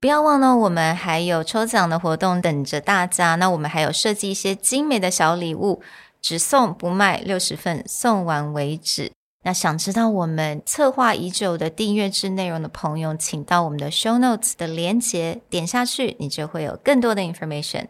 不要忘了，我们还有抽奖的活动等着大家。那我们还有设计一些精美的小礼物，只送不卖，六十份送完为止。那想知道我们策划已久的订阅制内容的朋友，请到我们的 Show Notes 的连接点下去，你就会有更多的 information。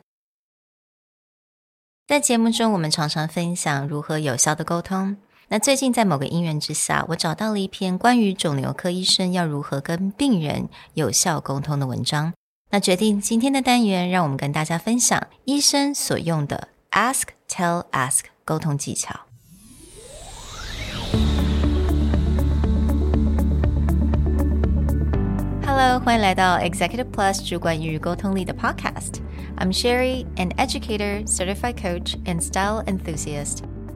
在节目中，我们常常分享如何有效的沟通。那最近在某个因缘之下，我找到了一篇关于肿瘤科医生要如何跟病人有效沟通的文章。那决定今天的单元，让我们跟大家分享医生所用的 Ask Tell Ask 沟通技巧。Hello，欢迎来到 Executive Plus 主管与沟通力的 Podcast。I'm Sherry, an educator, certified coach, and style enthusiast.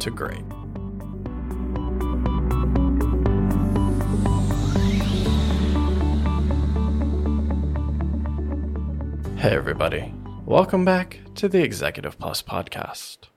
to great. Hey, everybody. Welcome back to the Executive Plus podcast.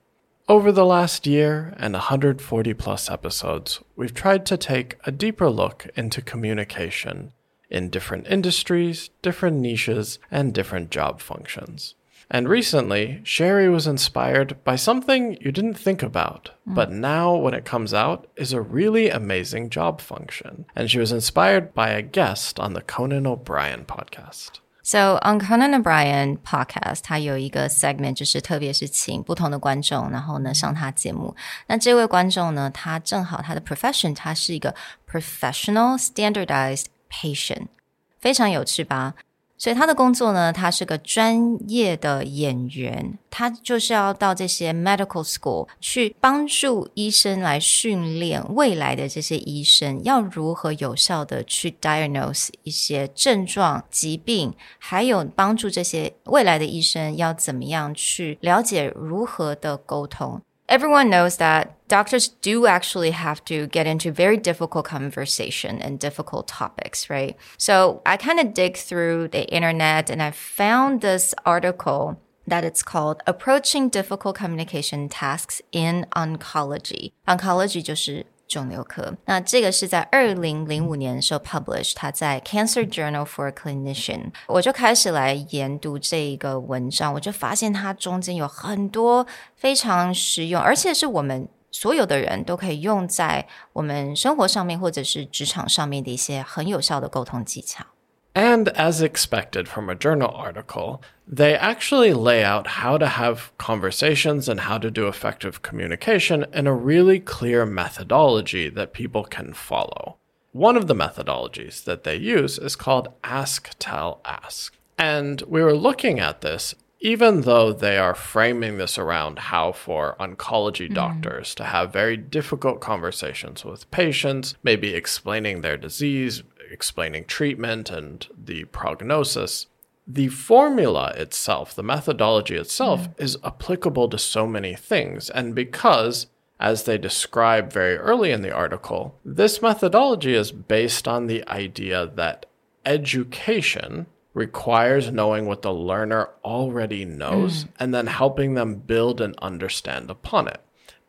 Over the last year and 140 plus episodes, we've tried to take a deeper look into communication in different industries, different niches, and different job functions. And recently, Sherry was inspired by something you didn't think about, mm. but now when it comes out is a really amazing job function. And she was inspired by a guest on the Conan O'Brien podcast. So on Conan O'Brien podcast，他有一个 segment，就是特别是请不同的观众，然后呢上他节目。那这位观众呢，他正好他的 profession，他是一个 professional standardized patient，非常有趣吧？ 所以他的工作呢，他是个专业的演员，他就是要到这些 medical school 去帮助医生来训练未来的这些医生要如何有效的去 diagnose 一些症状、疾病，还有帮助这些未来的医生要怎么样去了解如何的沟通。Everyone knows that doctors do actually have to get into very difficult conversation and difficult topics, right? So I kind of dig through the internet and I found this article that it's called Approaching Difficult Communication Tasks in Oncology. Oncology 就是肿瘤科。那这个是在二零零五年的时候 publish，他在 Cancer Journal for Clinician。我就开始来研读这一个文章，我就发现它中间有很多非常实用，而且是我们所有的人都可以用在我们生活上面或者是职场上面的一些很有效的沟通技巧。And as expected from a journal article, they actually lay out how to have conversations and how to do effective communication in a really clear methodology that people can follow. One of the methodologies that they use is called Ask, Tell, Ask. And we were looking at this even though they are framing this around how for oncology mm. doctors to have very difficult conversations with patients, maybe explaining their disease, explaining treatment and the prognosis, the formula itself, the methodology itself, mm. is applicable to so many things. And because, as they describe very early in the article, this methodology is based on the idea that education requires knowing what the learner already knows mm. and then helping them build and understand upon it.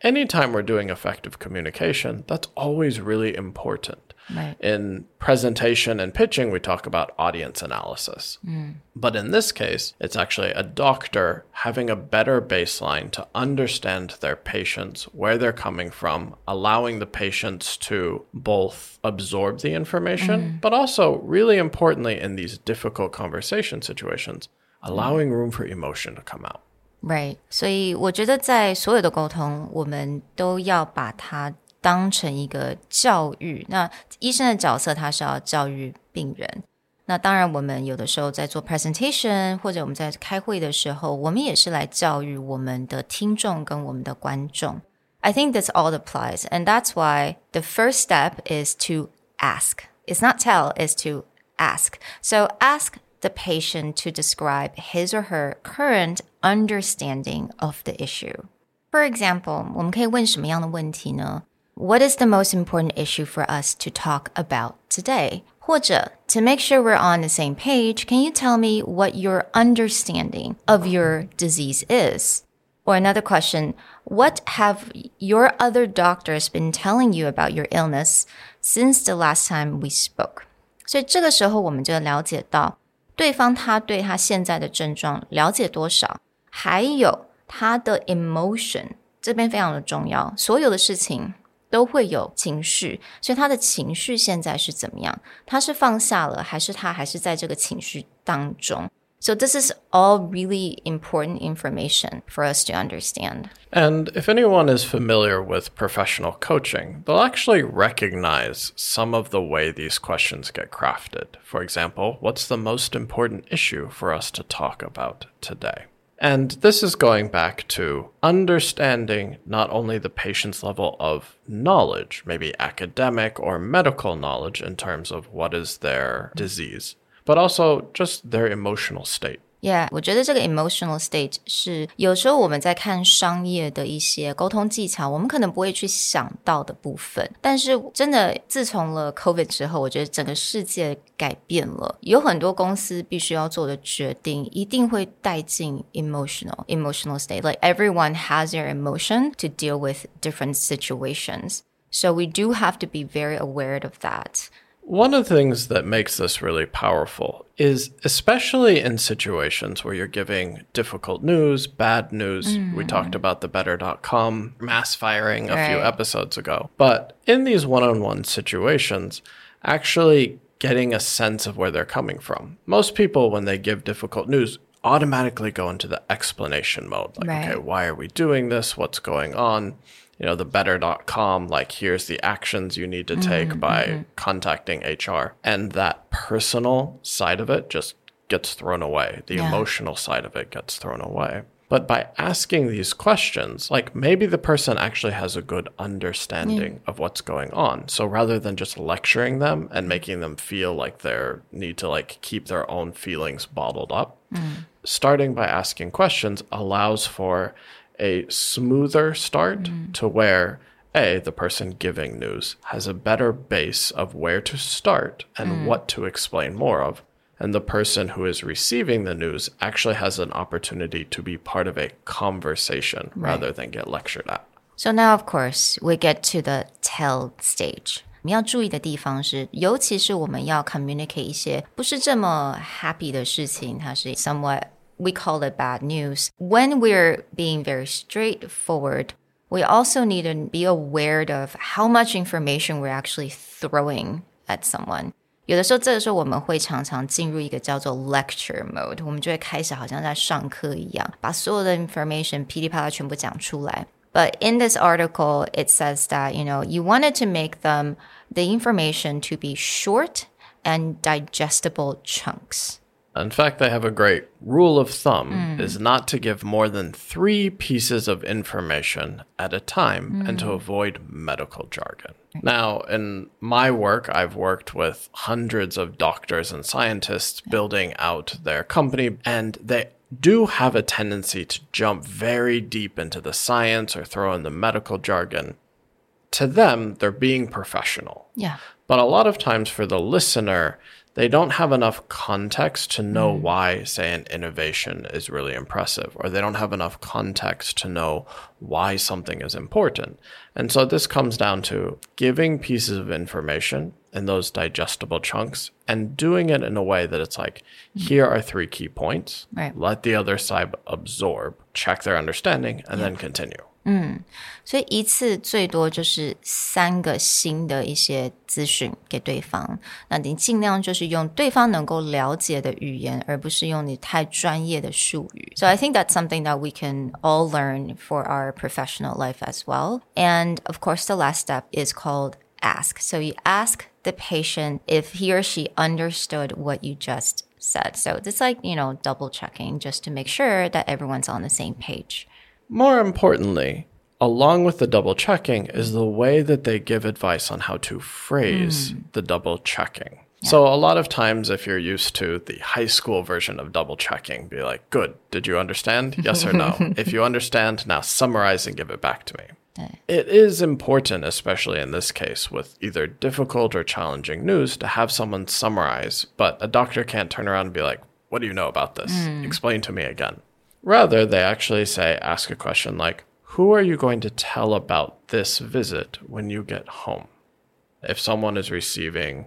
Anytime we're doing effective communication, that's always really important. Right. In presentation and pitching, we talk about audience analysis. Mm. But in this case, it's actually a doctor having a better baseline to understand their patients, where they're coming from, allowing the patients to both absorb the information, mm. but also, really importantly, in these difficult conversation situations, allowing room for emotion to come out. Right，所以我觉得在所有的沟通，我们都要把它当成一个教育，那医生的角色他是要教育病人。那当然，我们有的时候在做 presentation 或者我们在开会的时候，我们也是来教育我们的听众跟我们的观众。I think that's all applies, and that's why the first step is to ask. It's not tell, it's to ask. So ask, the patient to describe his or her current understanding of the issue. For example, 我们可以问什么样的问题呢？what is the most important issue for us to talk about today? 或者, to make sure we're on the same page, can you tell me what your understanding of your disease is? Or another question, what have your other doctors been telling you about your illness since the last time we spoke? 所以这个时候我们就了解到对方他对他现在的症状了解多少， 还有他的 emotion 这边非常的重要，所有的事情。都会有情绪，所以他的情绪现在是怎么样？他是放下了，还是他还是在这个情绪当中？So this is all really important information for us to understand. And if anyone is familiar with professional coaching, they'll actually recognize some of the way these questions get crafted. For example, what's the most important issue for us to talk about today? And this is going back to understanding not only the patient's level of knowledge, maybe academic or medical knowledge in terms of what is their disease, but also just their emotional state. Yeah，我觉得这个 emotional state 是有时候我们在看商业的一些沟通技巧，我们可能不会去想到的部分。但是真的，自从了 COVID 之后，我觉得整个世界改变了，有很多公司必须要做的决定，一定会带进 emotional emotional state. Like everyone has their emotion to deal with different situations. So we do have to be very aware of that. One of the things that makes this really powerful is especially in situations where you're giving difficult news, bad news. Mm. We talked about the better.com mass firing a right. few episodes ago. But in these one on one situations, actually getting a sense of where they're coming from. Most people, when they give difficult news, automatically go into the explanation mode. Like, right. okay, why are we doing this? What's going on? You know, the better.com, like here's the actions you need to take mm-hmm, by mm-hmm. contacting HR. And that personal side of it just gets thrown away. The yeah. emotional side of it gets thrown away. But by asking these questions, like maybe the person actually has a good understanding of what's going on. So rather than just lecturing them and making them feel like they need to like keep their own feelings bottled up, mm. starting by asking questions allows for a smoother start mm. to where a the person giving news has a better base of where to start and mm. what to explain more of and the person who is receiving the news actually has an opportunity to be part of a conversation right. rather than get lectured at. So now, of course, we get to the tell stage. 你要注意的地方是，尤其是我们要 communicate 一些不是这么 happy 的事情，它是 somewhat we call it bad news. When we're being very straightforward, we also need to be aware of how much information we're actually throwing at someone. 有的时候，这个时候我们会常常进入一个叫做 lecture mode，我们就会开始好像在上课一样，把所有的 information 噼里啪啦全部讲出来。But in this article, it says that you know you wanted to make them the information to be short and digestible chunks. In fact, they have a great rule of thumb mm. is not to give more than three pieces of information at a time mm. and to mm. avoid medical jargon. Now, in my work, I've worked with hundreds of doctors and scientists building out their company, and they do have a tendency to jump very deep into the science or throw in the medical jargon. To them, they're being professional. Yeah. But a lot of times for the listener, they don't have enough context to know mm. why, say, an innovation is really impressive, or they don't have enough context to know why something is important. And so this comes down to giving pieces of information in those digestible chunks and doing it in a way that it's like, mm. here are three key points. Right. Let the other side absorb, check their understanding, and yeah. then continue. 嗯，所以一次最多就是三个新的一些资讯给对方。那你尽量就是用对方能够了解的语言，而不是用你太专业的术语。So I think that's something that we can all learn for our professional life as well. And of course, the last step is called ask. So you ask the patient if he or she understood what you just said. So it's like, you know, double checking just to make sure that everyone's on the same page. More importantly, along with the double checking is the way that they give advice on how to phrase mm. the double checking. So a lot of times, if you're used to the high school version of double checking, be like, good, did you understand? Yes or no? if you understand, now summarize and give it back to me. It is important, especially in this case, with either difficult or challenging news, to have someone summarize, but a doctor can't turn around and be like, What do you know about this? Explain to me again. Rather, they actually say, ask a question like, Who are you going to tell about this visit when you get home? If someone is receiving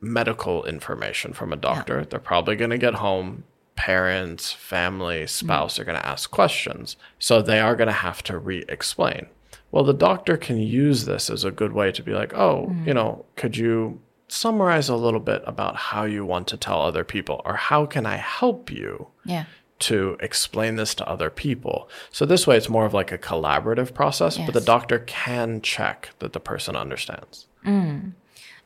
medical information from a doctor, they're probably going to get home. Parents, family, mm-hmm. spouse are going to ask questions. So they are going to have to re explain. Well, the doctor can use this as a good way to be like, oh, mm-hmm. you know, could you summarize a little bit about how you want to tell other people, or how can I help you Yeah. To explain this to other people? So this way, it's more of like a collaborative process, but the doctor can check that the person understands. Mm.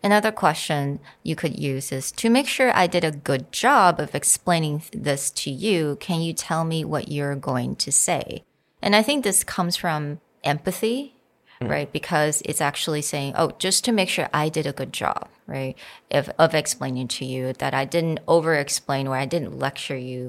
Another question you could use is to make sure I did a good job of explaining this to you, can you tell me what you're going to say? And I think this comes from empathy, hmm. right? Because it's actually saying, oh, just to make sure I did a good job, right? Of, of explaining to you that I didn't over explain or I didn't lecture you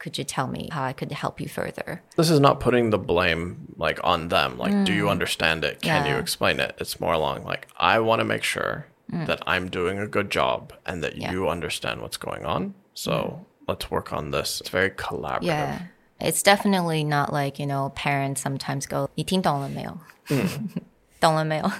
Could you tell me how I could help you further? This is not putting the blame like on them. Like, do you understand it? Can you Yeah. explain it? It's more along like, I want to make sure that I'm doing a good job and that you understand what's going on. So let's work on this. It's very collaborative. Yeah. It's definitely not like, you know, parents sometimes go, 你听懂了没有?懂了没有?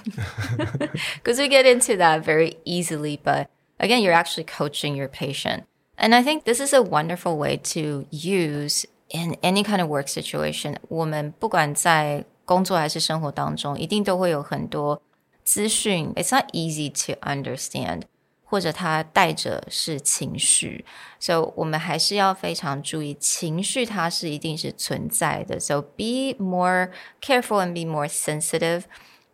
Because we get into that very easily, but again, you're actually coaching your patient. And I think this is a wonderful way to use in any kind of work situation. 我们不管在工作还是生活当中，一定都会有很多资讯。It's not easy to understand. 或者它带着是情绪，所以我们还是要非常注意情绪，它是一定是存在的。So be more careful and be more sensitive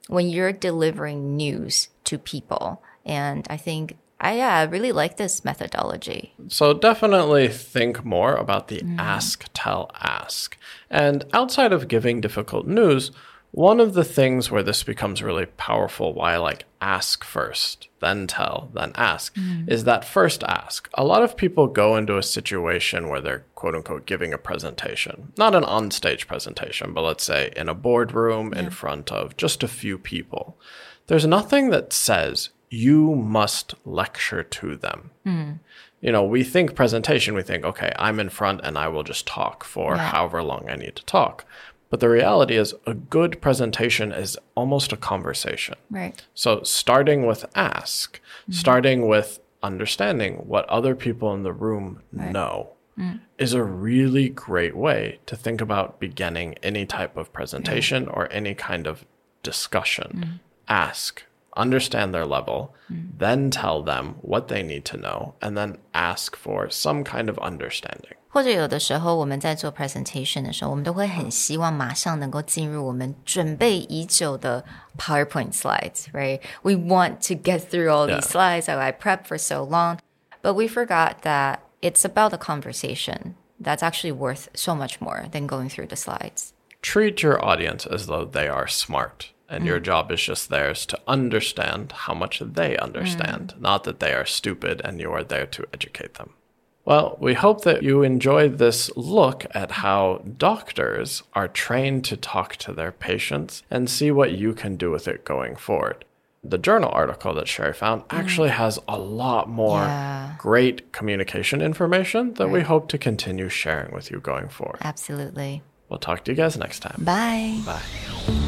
when you're delivering news to people. And I think I yeah, I really like this methodology. So definitely think more about the ask, tell, ask. And outside of giving difficult news, one of the things where this becomes really powerful, why I like ask first, then tell, then ask, mm. is that first ask. A lot of people go into a situation where they're quote unquote giving a presentation, not an onstage presentation, but let's say in a boardroom in front of just a few people. There's nothing that says you must lecture to them hmm. you know, we think presentation, we think, okay, I'm in front and I will just talk for however long I need to talk. But the reality is, a good presentation is almost a conversation. Right. So, starting with ask, hmm. starting with understanding what other people in the room know hmm. is a really great way to think about beginning any type of presentation or any kind of discussion. Ask, understand their level, then tell them what they need to know, and then ask for some kind of understanding. 或者有的时候我们在做 presentation 的时候，我们都会很希望马上能够进入我们准备已久的 PowerPoint slides, right? We want to get through all these Yeah. slides. Oh, I prepped for so long, but we forgot that it's about the conversation. That's actually worth so much more than going through the slides. Treat your audience as though they are smart. And your mm. job is just theirs to understand how much they mm. understand, not that they are stupid and you are there to educate them. Well, we hope that you enjoyed this look at how doctors are trained to talk to their patients and see what you can do with it going forward. The journal article that Sherry found mm. actually has a lot more Yeah. great communication information that we hope to continue sharing with you going forward. Absolutely. We'll talk to you guys next time. Bye. Bye.